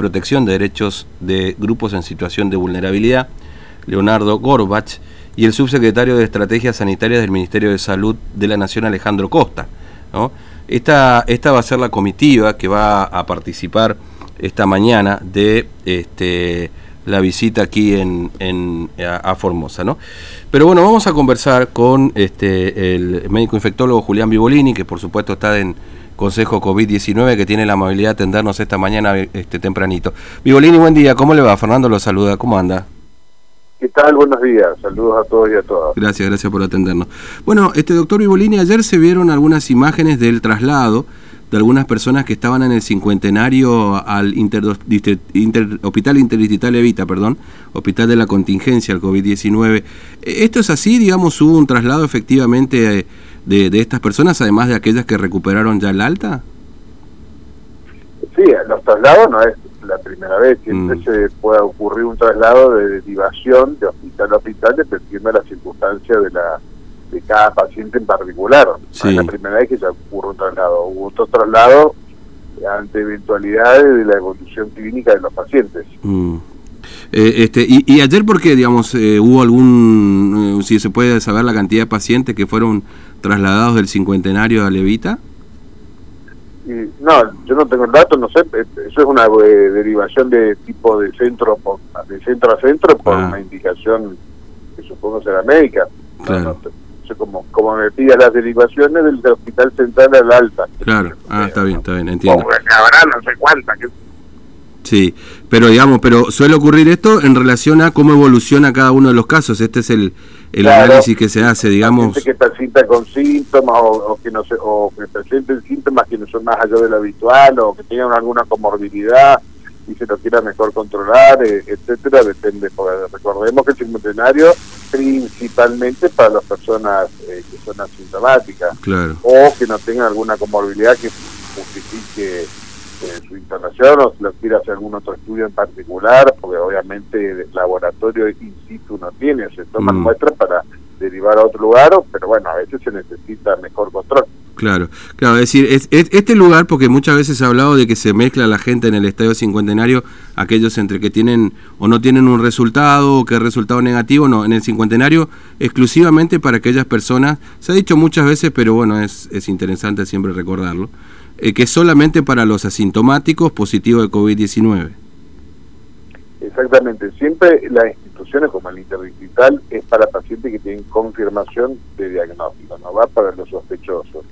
Protección de Derechos de Grupos en Situación de Vulnerabilidad, Leonardo Gorbach, y el subsecretario de Estrategias Sanitarias del Ministerio de Salud de la Nación, Alejandro Costa. Esta, esta va a ser la comitiva que va a participar esta mañana de este, la visita aquí en, a, Formosa, ¿no? Pero bueno, vamos a conversar con este, el médico infectólogo Julián Vivolini, que por supuesto está en Consejo COVID-19, que tiene la amabilidad de atendernos esta mañana este, tempranito. Vivolini, buen día, ¿cómo le va? Fernando lo saluda, ¿cómo anda? ¿Qué tal? Buenos días. Saludos a todos y a todas. Gracias, gracias por atendernos. Bueno, este doctor Vivolini, ayer se vieron algunas imágenes del traslado de algunas personas que estaban en el cincuentenario al inter, Hospital Interdistrital Evita, perdón, Hospital de la Contingencia, al COVID-19. ¿Esto es así? Digamos, ¿hubo un traslado efectivamente de, de, estas personas, además de aquellas que recuperaron ya el alta? Sí, los traslados no es la primera vez, siempre mm. se puede ocurrir un traslado de derivación de hospital a hospital dependiendo de las circunstancias de la de cada paciente en particular. es la primera vez que se ocurre un traslado. Hubo otro traslado ante eventualidades de la evolución clínica de los pacientes. Mm. Eh, este, y, ayer, ¿por qué, digamos, eh, hubo algún, eh, si se puede saber la cantidad de pacientes que fueron trasladados del cincuentenario a Levita? no, yo no tengo el dato, no sé, eso es una derivación de tipo de centro de centro a centro por ah. una indicación que supongo será médica. Claro como, como me pide las derivaciones del Hospital Central al Alta. Claro, ah, está bien, está bien, entiendo. habrá no sé cuántas. Sí, pero digamos, pero suele ocurrir esto en relación a cómo evoluciona cada uno de los casos. Este es el, el análisis que se hace, digamos. que presenta con síntomas o, que no se, o que presenten síntomas que no son más allá de lo habitual o que tengan alguna comorbilidad y se lo quiera mejor controlar, eh, etcétera, depende. recordemos que el cincuentenario principalmente para las personas eh, que son asintomáticas o que no tengan alguna comorbilidad que justifique su o si lo quiera hacer algún otro estudio en particular, porque obviamente el laboratorio in situ no tiene, se toman mm. muestras para derivar a otro lugar, pero bueno, a veces se necesita mejor control. Claro, claro, es decir, es, este lugar, porque muchas veces se ha hablado de que se mezcla la gente en el estadio cincuentenario, aquellos entre que tienen o no tienen un resultado o que es resultado negativo, no, en el cincuentenario exclusivamente para aquellas personas, se ha dicho muchas veces, pero bueno, es, es interesante siempre recordarlo, eh, que es solamente para los asintomáticos positivos de COVID-19. Exactamente, siempre las instituciones como el interdistrital es para pacientes que tienen confirmación de diagnóstico, no va para los sospechosos.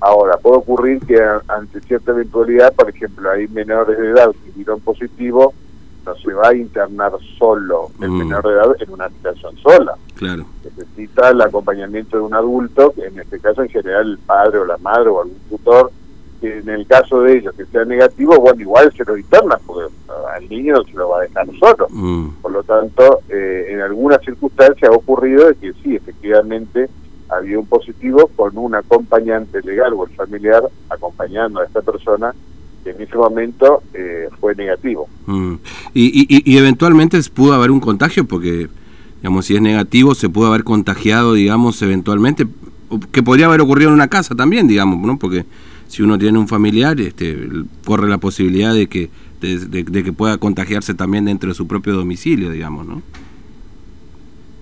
Ahora, puede ocurrir que ante cierta eventualidad, por ejemplo, hay menores de edad que dieron positivo, no se va a internar solo el mm. menor de edad en una habitación sola. Claro. Necesita el acompañamiento de un adulto, en este caso en general el padre o la madre o algún tutor, que en el caso de ellos que sea negativo, bueno, igual se lo interna, porque al niño no se lo va a dejar solo. Mm. Por lo tanto, eh, en algunas circunstancias ha ocurrido de que sí, efectivamente, había un positivo con un acompañante legal o el familiar acompañando a esta persona que en ese momento eh, fue negativo. Mm. Y, y, eventualmente pudo haber un contagio porque, digamos, si es negativo se pudo haber contagiado, digamos, eventualmente, que podría haber ocurrido en una casa también, digamos, ¿no? Porque si uno tiene un familiar, este, corre la posibilidad de que, de que pueda contagiarse también dentro de su propio domicilio, digamos, ¿no?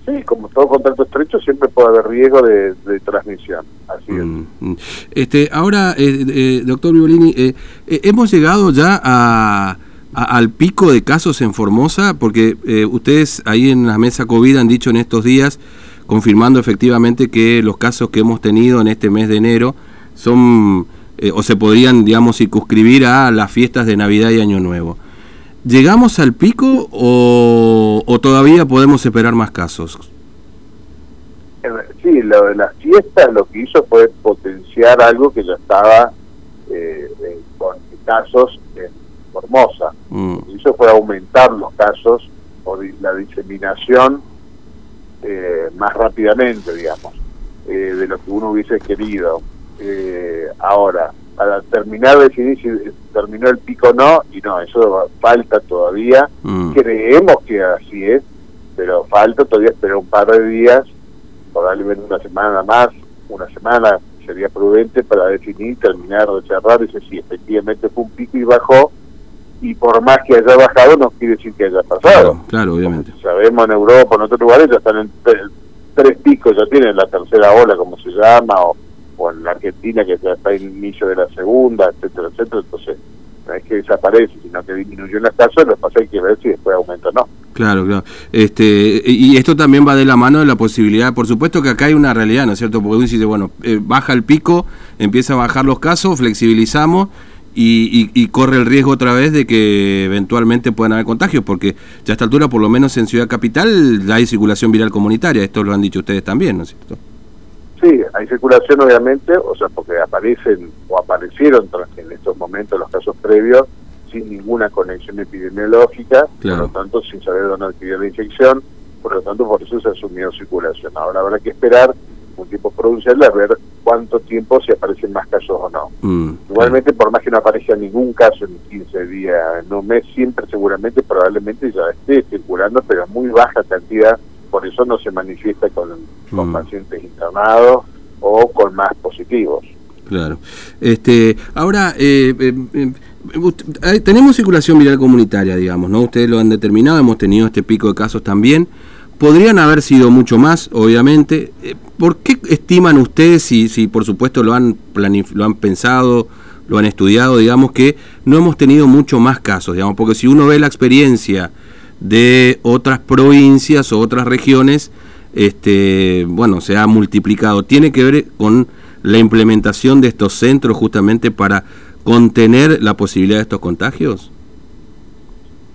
Sí, como todo contacto estrecho siempre puede haber riesgo de, transmisión. Así es. Mm, mm. Este, ahora, eh, eh, doctor Violini, eh, hemos llegado ya a, al pico de casos en Formosa, porque ustedes ahí en la mesa COVID han dicho en estos días, confirmando efectivamente que los casos que hemos tenido en este mes de enero son o se podrían, digamos, circunscribir a las fiestas de Navidad y Año Nuevo. ¿Llegamos al pico o, todavía podemos esperar más casos? Sí, lo de las fiestas lo que hizo fue potenciar algo que ya estaba eh, con casos en Formosa. Mm. Lo que hizo fue aumentar los casos o la diseminación eh, más rápidamente, digamos, eh, de lo que uno hubiese querido. Ahora, para terminar de decidir si terminó el pico o no, y no, eso falta todavía. Mm. Creemos que así es, pero falta todavía esperar un par de días, probablemente una semana más, una semana sería prudente para definir, terminar de cerrar, y si efectivamente fue un pico y bajó, y por más que haya bajado no quiere decir que haya pasado. Claro, obviamente. sabemos en Europa, en otros lugares ya están en tres picos, ya tienen la tercera ola, como se llama, o, o en la Argentina que está en el inicio de la segunda, etcétera, etcétera. Entonces, no es que desaparece, sino que disminuyó en las casos, lo que pasa hay que ver si después aumenta o no. Claro, claro. Este, y esto también va de la mano de la posibilidad, por supuesto que acá hay una realidad, ¿no es cierto? Porque uno dice, bueno, eh, baja el pico, empieza a bajar los casos, flexibilizamos y, corre el riesgo otra vez de que eventualmente puedan haber contagios, porque ya a esta altura, por lo menos en Ciudad Capital, hay circulación viral comunitaria, esto lo han dicho ustedes también, ¿no es cierto? Sí, hay circulación obviamente, o sea, porque aparecen o aparecieron en estos momentos los casos previos sin ninguna conexión epidemiológica, por lo tanto sin saber dónde adquirió la infección, por lo tanto por eso se asumió circulación. Ahora habrá que esperar un tiempo prudencial a ver cuánto tiempo si aparecen más casos o no. Mm, Igualmente, por más que no aparezca ningún caso en 15 días, en un mes, siempre seguramente, probablemente ya esté circulando, pero muy baja cantidad, por eso no se manifiesta con, con mm. pacientes internados o con más positivos. Claro. Este, ahora, eh, eh, eh, tenemos circulación viral comunitaria, digamos, ¿no? Ustedes lo han determinado, hemos tenido este pico de casos también. Podrían haber sido mucho más, obviamente. Eh, ¿Por qué estiman ustedes, si, si por supuesto lo han, lo han pensado, lo han estudiado, digamos, que no hemos tenido mucho más casos, digamos, porque si uno ve la experiencia de otras provincias o otras regiones, este, bueno, se ha multiplicado. ¿Tiene que ver con la implementación de estos centros justamente para contener la posibilidad de estos contagios?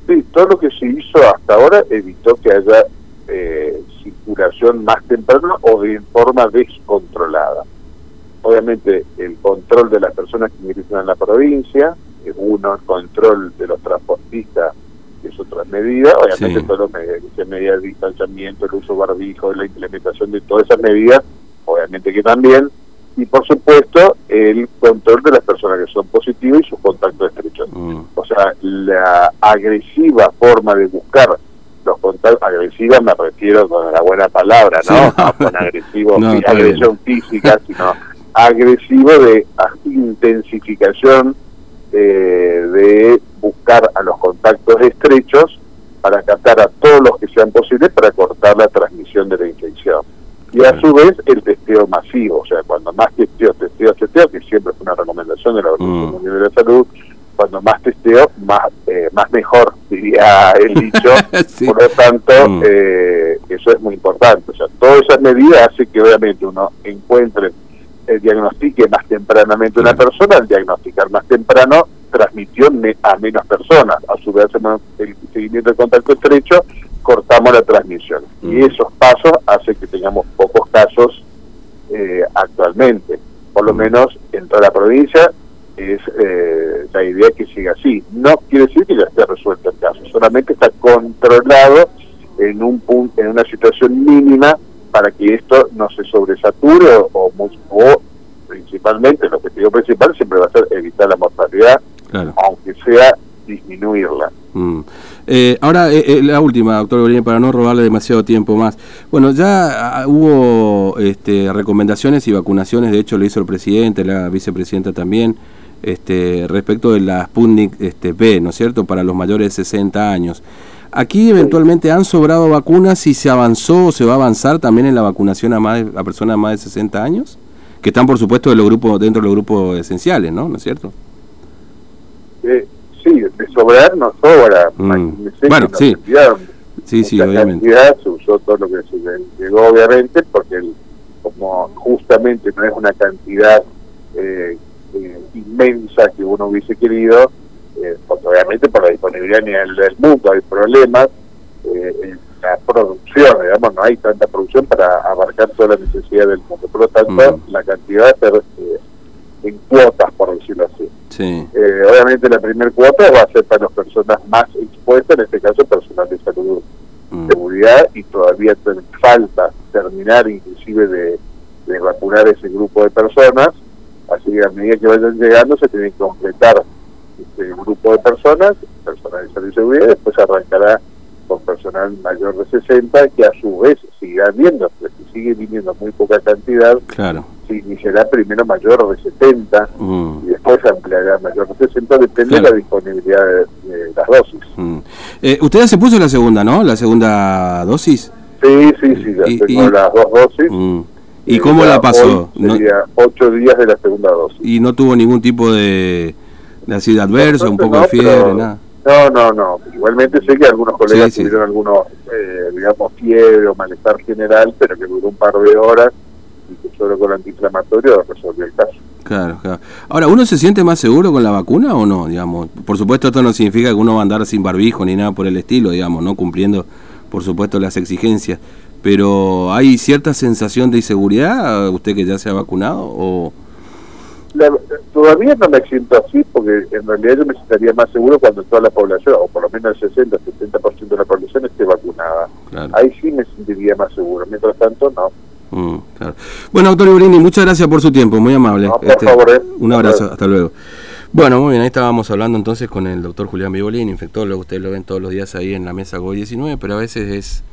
Sí, todo lo que se hizo hasta ahora evitó que haya eh, circulación más temprana o de forma descontrolada. Obviamente el control de las personas que ingresan en la provincia, uno, el control de los transportistas, que es otra medida, obviamente todo lo que medidas de distanciamiento, el uso barbijo, la implementación de todas esas medidas, obviamente que también, y por supuesto el control de las personas que son positivas y sus contactos estrechos. Mm. O sea, la agresiva forma de buscar los contactos agresivos me refiero con la buena palabra, ¿no? no con agresivo, agresión física, sino agresivo de intensificación eh, de buscar a los contactos estrechos para captar a todos los que sean posibles para cortar la transmisión de la infección. Y a su vez el testeo masivo, o sea, cuando más testeo, testeo, testeo, que siempre es una recomendación de la Organización mm. Mundial de la Salud, cuando más testeo, más, eh, más mejor, diría el dicho. Por lo tanto, mm. eh, eso es muy importante. O sea, todas esas medidas hacen que obviamente uno encuentre, el diagnostique más tempranamente una persona, al diagnosticar más temprano, transmitió a menos personas. A su vez, hacemos el seguimiento de contacto estrecho, cortamos la transmisión. Y mm. esos pasos hacen que tengamos pocos casos eh, actualmente. Por lo mm. menos en toda la provincia es eh, la idea que siga así. No quiere decir que ya esté resuelto el caso, solamente está controlado en un punto, en una situación mínima para que esto no se sobresature o, o, principalmente, el objetivo principal siempre va a ser evitar la mortalidad, aunque sea disminuirla. Mm. Eh, ahora, eh, la última, doctor Bolín, para no robarle demasiado tiempo más. Bueno, ya ah, hubo este, recomendaciones y vacunaciones, de hecho lo hizo el presidente, la vicepresidenta también, este, respecto de la Sputnik este, B, ¿no es cierto?, para los mayores de 60 años. Aquí eventualmente han sobrado vacunas y se avanzó o se va a avanzar también en la vacunación a, más, a personas de más de 60 años, que están por supuesto de los grupos, dentro de los grupos esenciales, ¿no? ¿No es cierto? Eh, sí, de sobrar no sobra. Mm. Bueno, sí. sí, sí, obviamente. se usó todo lo que se llegó, obviamente, porque como justamente no es una cantidad eh, eh, inmensa que uno hubiese querido, eh, porque obviamente por la disponibilidad a nivel del mundo hay problemas, eh, en la producción, digamos, no hay tanta producción para abarcar toda la necesidad del mundo. Por lo tanto, mm. la cantidad de eh, en cuotas, por decirlo así. obviamente la primera cuota va a ser para las personas más expuestas, en este caso personal de salud, mm. seguridad, y todavía falta terminar inclusive de, de vacunar ese grupo de personas Así que a medida que vayan llegando se tiene que completar este grupo de personas, personal de salud y seguridad, y después arrancará con personal mayor de 60, que a su vez sigue viendo, porque sigue viniendo muy poca cantidad, claro. se iniciará primero mayor de 70 Mm. y después ampliará mayor de 60, depende Claro. de la disponibilidad de, de las dosis. Mm. Eh, usted ya se puso la segunda, ¿no? La segunda dosis. Sí, sí, sí, ya Y- tengo y- las dos dosis. Mm. ¿Y cómo la pasó? No- Sería ocho días de la segunda dosis. y no tuvo ningún tipo de, de así de adverso, un poco de no, fiebre, pero- nada. No, no, no. Igualmente sé que algunos colegas Sí, sí. tuvieron algunos, eh, digamos, fiebre o malestar general, pero que duró un par de horas y que solo con antiinflamatorio resolvió el caso. Claro, claro. Ahora, ¿uno se siente más seguro con la vacuna o no? Digamos, por supuesto esto no significa que uno va a andar sin barbijo ni nada por el estilo, digamos, no cumpliendo, por supuesto, las exigencias. Pero ¿hay cierta sensación de inseguridad usted que ya se ha vacunado o La- todavía no me siento así porque en realidad yo me sentiría más seguro cuando toda la población, o por lo menos el 60-70% de la población esté vacunada. claro? Ahí sí me sentiría más seguro. Mientras tanto, no. Mm, claro. Bueno, doctor Ibolini, muchas gracias por su tiempo, muy amable. No, por favor, eh. Un abrazo, hasta luego. Bueno, muy bien, ahí estábamos hablando entonces con el doctor Julián Bibolini, infectólogo, ustedes lo ven todos los días ahí en la mesa COVID-19, pero a veces es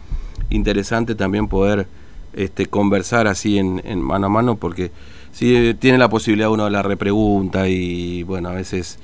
interesante también poder este, conversar así en, en mano a mano, porque si tiene la posibilidad uno de la repregunta y bueno, a veces